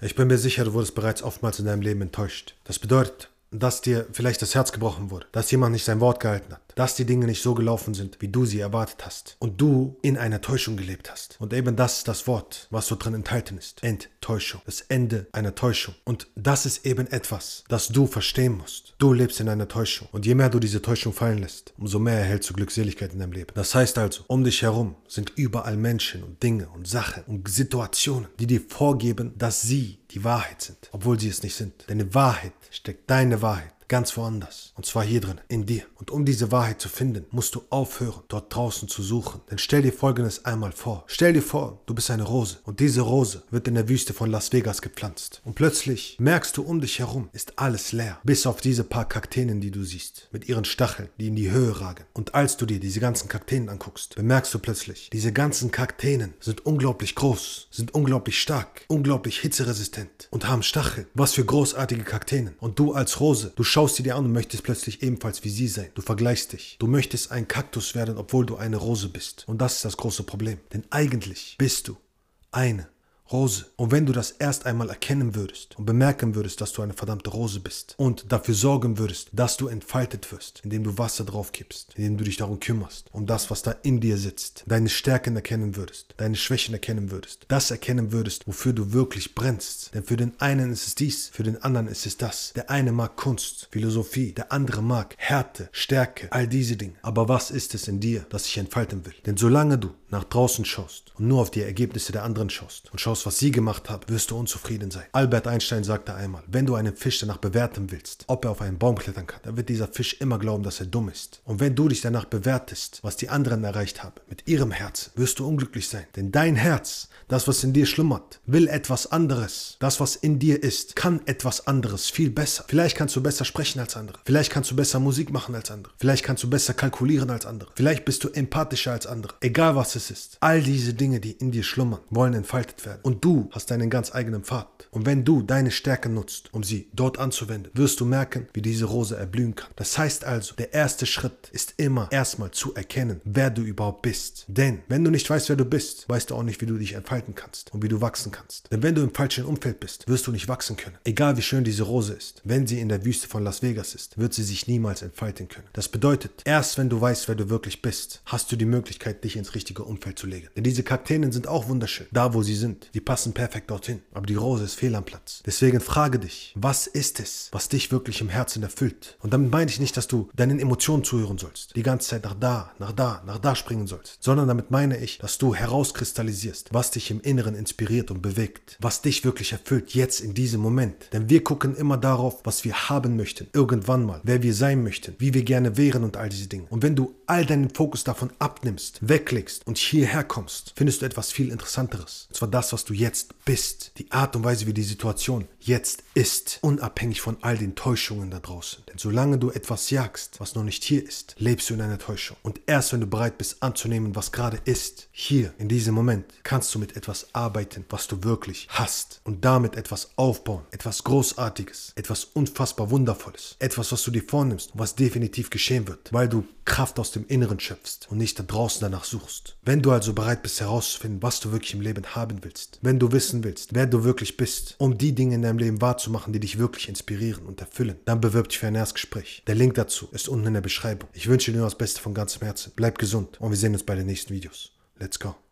Ich bin mir sicher, du wurdest bereits oftmals in deinem Leben enttäuscht. Das bedeutet, dass dir vielleicht das Herz gebrochen wurde, dass jemand nicht sein Wort gehalten hat, dass die Dinge nicht so gelaufen sind, wie du sie erwartet hast und du in einer Täuschung gelebt hast. Und eben das ist das Wort, was so drin enthalten ist. Enttäuschung. Das Ende einer Täuschung. Und das ist eben etwas, das du verstehen musst. Du lebst in einer Täuschung. Und je mehr du diese Täuschung fallen lässt, umso mehr erhältst du Glückseligkeit in deinem Leben. Das heißt also, um dich herum sind überall Menschen und Dinge und Sachen und Situationen, die dir vorgeben, dass sie die Wahrheit sind, obwohl sie es nicht sind. Denn Wahrheit steckt deine Wahrheit ganz woanders. Und zwar hier drin, in dir. Und um diese Wahrheit zu finden, musst du aufhören, dort draußen zu suchen. Denn stell dir Folgendes einmal vor. Stell dir vor, du bist eine Rose. Und diese Rose wird in der Wüste von Las Vegas gepflanzt. Und plötzlich merkst du um dich herum, ist alles leer. Bis auf diese paar Kakteen, die du siehst. Mit ihren Stacheln, die in die Höhe ragen. Und als du dir diese ganzen Kakteen anguckst, bemerkst du plötzlich, diese ganzen Kakteen sind unglaublich groß, sind unglaublich stark, unglaublich hitzeresistent und haben Stacheln. Was für großartige Kakteen. Und du als Rose, du schaust schaust sie dir an und möchtest plötzlich ebenfalls wie sie sein. Du vergleichst dich. Du möchtest ein Kaktus werden, obwohl du eine Rose bist. Und das ist das große Problem. Denn eigentlich bist du eine Rose. Und wenn du das erst einmal erkennen würdest und bemerken würdest, dass du eine verdammte Rose bist und dafür sorgen würdest, dass du entfaltet wirst, indem du Wasser drauf gibst, indem du dich darum kümmerst, um das, was da in dir sitzt, deine Stärken erkennen würdest, deine Schwächen erkennen würdest, das erkennen würdest, wofür du wirklich brennst. Denn für den einen ist es dies, für den anderen ist es das. Der eine mag Kunst, Philosophie, der andere mag Härte, Stärke, all diese Dinge. Aber was ist es in dir, das sich entfalten will? Denn solange du nach draußen schaust und nur auf die Ergebnisse der anderen schaust und schaust, was sie gemacht haben, wirst du unzufrieden sein. Albert Einstein sagte einmal, wenn du einen Fisch danach bewerten willst, ob er auf einen Baum klettern kann, dann wird dieser Fisch immer glauben, dass er dumm ist. Und wenn du dich danach bewertest, was die anderen erreicht haben, mit ihrem Herzen, wirst du unglücklich sein. Denn dein Herz, das, was in dir schlummert, will etwas anderes. Das, was in dir ist, kann etwas anderes, viel besser. Vielleicht kannst du besser sprechen als andere. Vielleicht kannst du besser Musik machen als andere. Vielleicht kannst du besser kalkulieren als andere. Vielleicht bist du empathischer als andere. Egal was es ist. All diese Dinge, die in dir schlummern, wollen entfaltet werden. Und du hast deinen ganz eigenen Pfad. Und wenn du deine Stärke nutzt, um sie dort anzuwenden, wirst du merken, wie diese Rose erblühen kann. Das heißt also, der erste Schritt ist immer erstmal zu erkennen, wer du überhaupt bist. Denn wenn du nicht weißt, wer du bist, weißt du auch nicht, wie du dich entfalten kannst und wie du wachsen kannst. Denn wenn du im falschen Umfeld bist, wirst du nicht wachsen können. Egal wie schön diese Rose ist, wenn sie in der Wüste von Las Vegas ist, wird sie sich niemals entfalten können. Das bedeutet, erst wenn du weißt, wer du wirklich bist, hast du die Möglichkeit, dich ins richtige Umfeld zu legen. Denn diese Kakteen sind auch wunderschön, da wo sie sind. Die passen perfekt dorthin. Aber die Rose ist fehl am Platz. Deswegen frage dich, was ist es, was dich wirklich im Herzen erfüllt? Und damit meine ich nicht, dass du deinen Emotionen zuhören sollst, die ganze Zeit nach da, nach da, nach da springen sollst, sondern damit meine ich, dass du herauskristallisierst, was dich im Inneren inspiriert und bewegt, was dich wirklich erfüllt, jetzt in diesem Moment. Denn wir gucken immer darauf, was wir haben möchten, irgendwann mal, wer wir sein möchten, wie wir gerne wären und all diese Dinge. Und wenn du all deinen Fokus davon abnimmst, weglegst und hierher kommst, findest du etwas viel Interessanteres. Und zwar das, was du jetzt bist. Die Art und Weise, wie die Situation jetzt ist, unabhängig von all den Täuschungen da draußen. Denn solange du etwas jagst, was noch nicht hier ist, lebst du in einer Täuschung. Und erst wenn du bereit bist anzunehmen, was gerade ist, hier, in diesem Moment, kannst du mit etwas arbeiten, was du wirklich hast. Und damit etwas aufbauen. Etwas Großartiges. Etwas unfassbar Wundervolles. Etwas, was du dir vornimmst und was definitiv geschehen wird. Weil du Kraft aus dem Inneren schöpfst und nicht da draußen danach suchst. Wenn du also bereit bist herauszufinden, was du wirklich im Leben haben willst, wenn du wissen willst, wer du wirklich bist, um die Dinge in deinem Leben wahrzumachen, die dich wirklich inspirieren und erfüllen, dann bewirb dich für ein Erstgespräch. Der Link dazu ist unten in der Beschreibung. Ich wünsche dir nur das Beste von ganzem Herzen. Bleib gesund und wir sehen uns bei den nächsten Videos. Let's go.